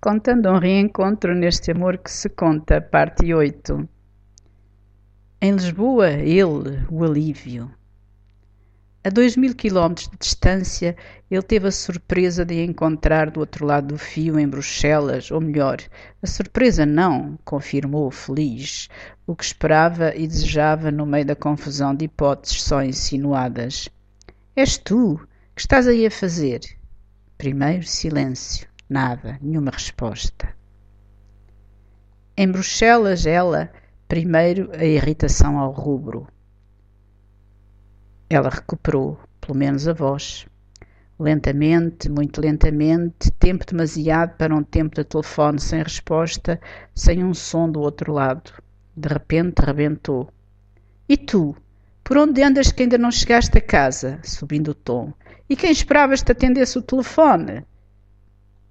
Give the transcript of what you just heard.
Contando um reencontro neste amor que se conta, parte 8. Em Lisboa, ele, o alívio. A dois mil quilómetros de distância, ele teve a surpresa de encontrar do outro lado do fio, em Bruxelas, ou melhor, a surpresa não, confirmou feliz, o que esperava e desejava no meio da confusão de hipóteses só insinuadas. És tu? Que estás aí a fazer? Primeiro silêncio. Nada, nenhuma resposta. Em Bruxelas, ela, primeiro a irritação ao rubro. Ela recuperou, pelo menos a voz. Lentamente, muito lentamente, tempo demasiado para um tempo de telefone sem resposta, sem um som do outro lado. De repente rebentou. E tu? Por onde andas que ainda não chegaste a casa? Subindo o tom. E quem esperavas te atendesse o telefone?